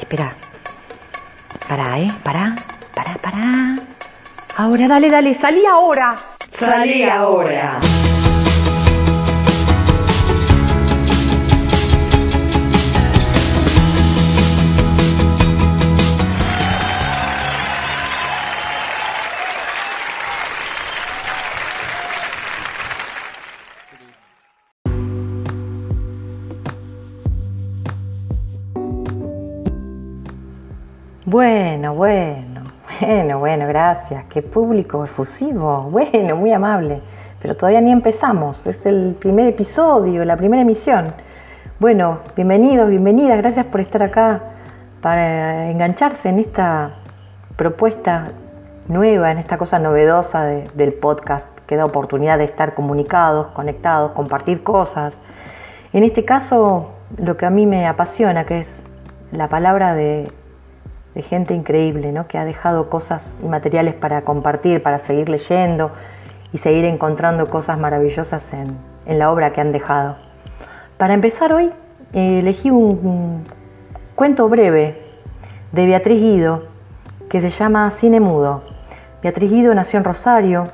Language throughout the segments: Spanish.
espera. Pará, ¿eh? Pará, pará, pará. Ahora, dale, dale, salí ahora. Salí ahora. Bueno, bueno, bueno, bueno, gracias. Qué público efusivo. Bueno, muy amable. Pero todavía ni empezamos. Es el primer episodio, la primera emisión. Bueno, bienvenidos, bienvenidas. Gracias por estar acá para engancharse en esta propuesta nueva, en esta cosa novedosa del podcast que da oportunidad de estar comunicados, conectados, compartir cosas. En este caso, lo que a mí me apasiona, que es la palabra de de gente increíble, ¿no? que ha dejado cosas y materiales para compartir, para seguir leyendo y seguir encontrando cosas maravillosas en, la obra que han dejado. Para empezar hoy, eh, elegí un, cuento breve de Beatriz Guido que se llama Cine Mudo. Beatriz Guido nació en Rosario.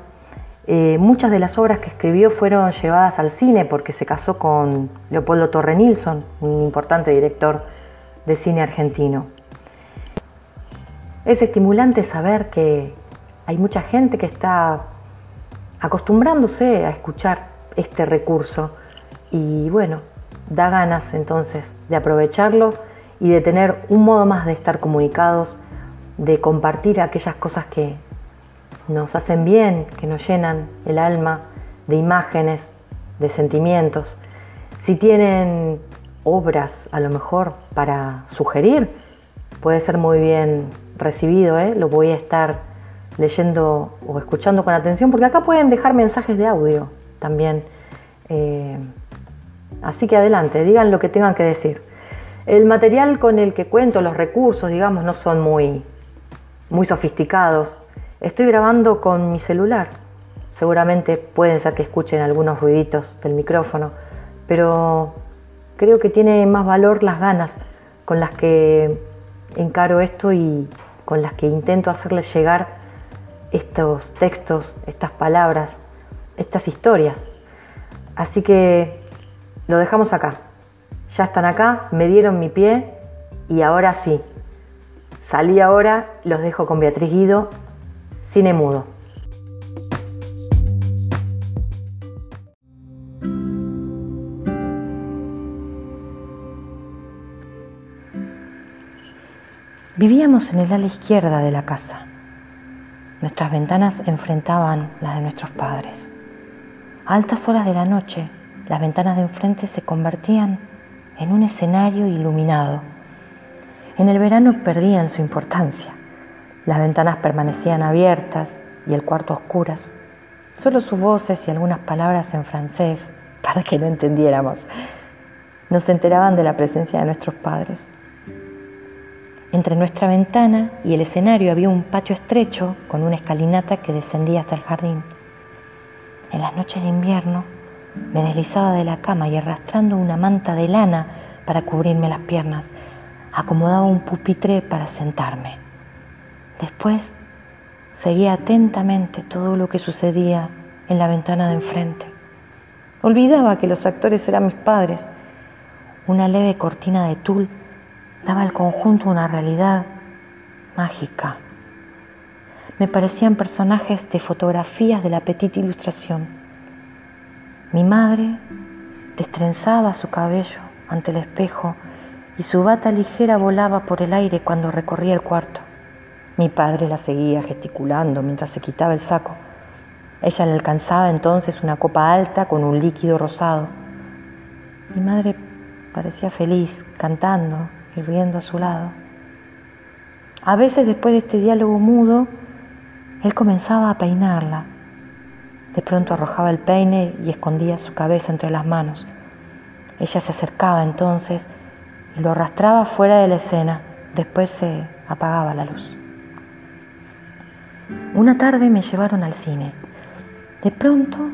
Eh, muchas de las obras que escribió fueron llevadas al cine porque se casó con Leopoldo Torre Nilsson, un importante director de cine argentino. Es estimulante saber que hay mucha gente que está acostumbrándose a escuchar este recurso y bueno, da ganas entonces de aprovecharlo y de tener un modo más de estar comunicados, de compartir aquellas cosas que nos hacen bien, que nos llenan el alma de imágenes, de sentimientos. Si tienen obras a lo mejor para sugerir, puede ser muy bien recibido, ¿eh? lo voy a estar leyendo o escuchando con atención, porque acá pueden dejar mensajes de audio también. Eh, así que adelante, digan lo que tengan que decir. El material con el que cuento, los recursos, digamos, no son muy, muy sofisticados. Estoy grabando con mi celular. Seguramente pueden ser que escuchen algunos ruiditos del micrófono, pero creo que tiene más valor las ganas con las que encaro esto y con las que intento hacerles llegar estos textos, estas palabras, estas historias. Así que lo dejamos acá. Ya están acá, me dieron mi pie y ahora sí. Salí ahora, los dejo con Beatriz Guido, cine mudo. Vivíamos en el ala izquierda de la casa. Nuestras ventanas enfrentaban las de nuestros padres. A altas horas de la noche, las ventanas de enfrente se convertían en un escenario iluminado. En el verano perdían su importancia. Las ventanas permanecían abiertas y el cuarto oscuras. Solo sus voces y algunas palabras en francés, para que no entendiéramos, nos enteraban de la presencia de nuestros padres. Entre nuestra ventana y el escenario había un patio estrecho con una escalinata que descendía hasta el jardín. En las noches de invierno me deslizaba de la cama y arrastrando una manta de lana para cubrirme las piernas, acomodaba un pupitre para sentarme. Después seguía atentamente todo lo que sucedía en la ventana de enfrente. Olvidaba que los actores eran mis padres. Una leve cortina de tul daba al conjunto una realidad mágica. Me parecían personajes de fotografías de la petita ilustración. Mi madre destrenzaba su cabello ante el espejo y su bata ligera volaba por el aire cuando recorría el cuarto. Mi padre la seguía gesticulando mientras se quitaba el saco. Ella le alcanzaba entonces una copa alta con un líquido rosado. Mi madre parecía feliz, cantando, y riendo a su lado. A veces después de este diálogo mudo, él comenzaba a peinarla. De pronto arrojaba el peine y escondía su cabeza entre las manos. Ella se acercaba entonces y lo arrastraba fuera de la escena. Después se apagaba la luz. Una tarde me llevaron al cine. De pronto,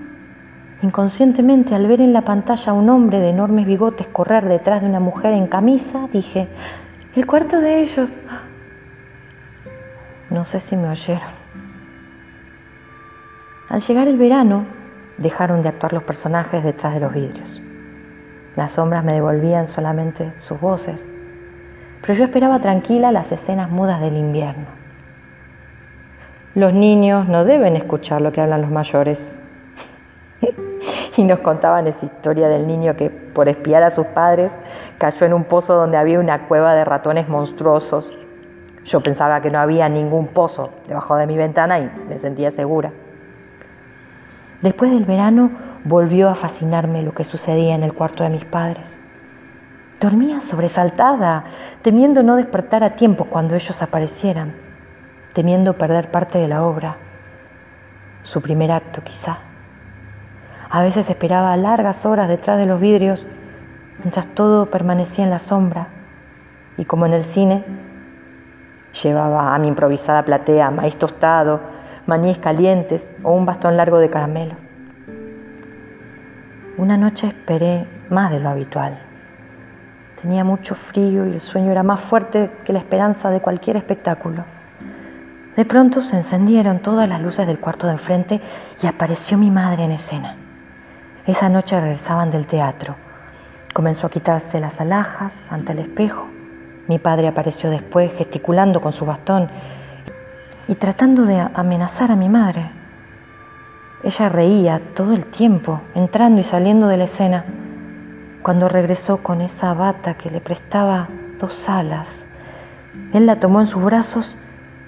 inconscientemente, al ver en la pantalla a un hombre de enormes bigotes correr detrás de una mujer en camisa, dije, el cuarto de ellos. No sé si me oyeron. Al llegar el verano, dejaron de actuar los personajes detrás de los vidrios. Las sombras me devolvían solamente sus voces, pero yo esperaba tranquila las escenas mudas del invierno. Los niños no deben escuchar lo que hablan los mayores. Y nos contaban esa historia del niño que, por espiar a sus padres, cayó en un pozo donde había una cueva de ratones monstruosos. Yo pensaba que no había ningún pozo debajo de mi ventana y me sentía segura. Después del verano volvió a fascinarme lo que sucedía en el cuarto de mis padres. Dormía sobresaltada, temiendo no despertar a tiempo cuando ellos aparecieran, temiendo perder parte de la obra, su primer acto quizá. A veces esperaba largas horas detrás de los vidrios, mientras todo permanecía en la sombra, y como en el cine, llevaba a mi improvisada platea maíz tostado, maníes calientes o un bastón largo de caramelo. Una noche esperé más de lo habitual. Tenía mucho frío y el sueño era más fuerte que la esperanza de cualquier espectáculo. De pronto se encendieron todas las luces del cuarto de enfrente y apareció mi madre en escena. Esa noche regresaban del teatro. Comenzó a quitarse las alhajas ante el espejo. Mi padre apareció después gesticulando con su bastón y tratando de amenazar a mi madre. Ella reía todo el tiempo, entrando y saliendo de la escena, cuando regresó con esa bata que le prestaba dos alas. Él la tomó en sus brazos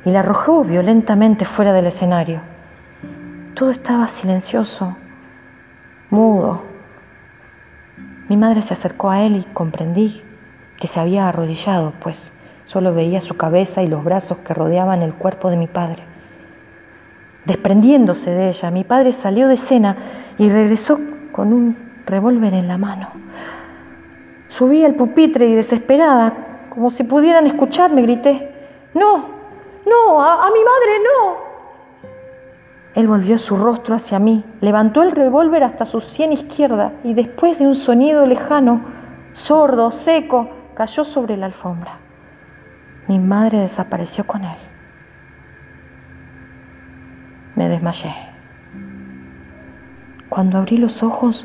y la arrojó violentamente fuera del escenario. Todo estaba silencioso, mudo. Mi madre se acercó a él y comprendí que se había arrodillado, pues Solo veía su cabeza y los brazos que rodeaban el cuerpo de mi padre. Desprendiéndose de ella, mi padre salió de escena y regresó con un revólver en la mano. Subí al pupitre y desesperada, como si pudieran escucharme, grité, no, no, a, a mi madre no. Él volvió su rostro hacia mí, levantó el revólver hasta su sien izquierda y después de un sonido lejano, sordo, seco, cayó sobre la alfombra mi madre desapareció con él. Me desmayé. Cuando abrí los ojos,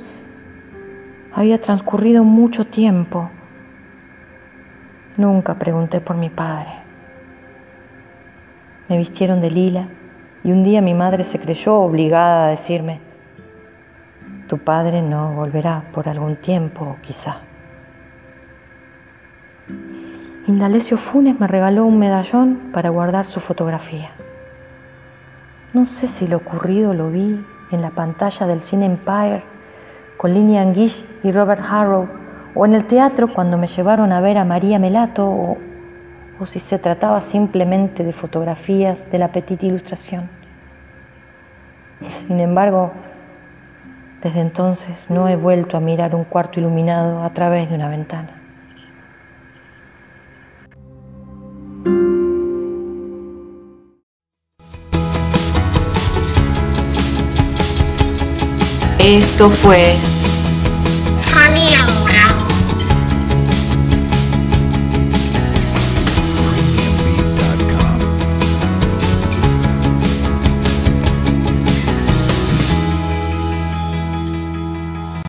había transcurrido mucho tiempo. Nunca pregunté por mi padre. Me vistieron de lila y un día mi madre se creyó obligada a decirme, tu padre no volverá por algún tiempo, quizá. Indalecio Funes me regaló un medallón para guardar su fotografía. No sé si lo ocurrido lo vi en la pantalla del Cine Empire con Linian Gish y Robert Harrow o en el teatro cuando me llevaron a ver a María Melato o, o si se trataba simplemente de fotografías de la petita ilustración. Sin embargo, desde entonces no he vuelto a mirar un cuarto iluminado a través de una ventana. Esto fue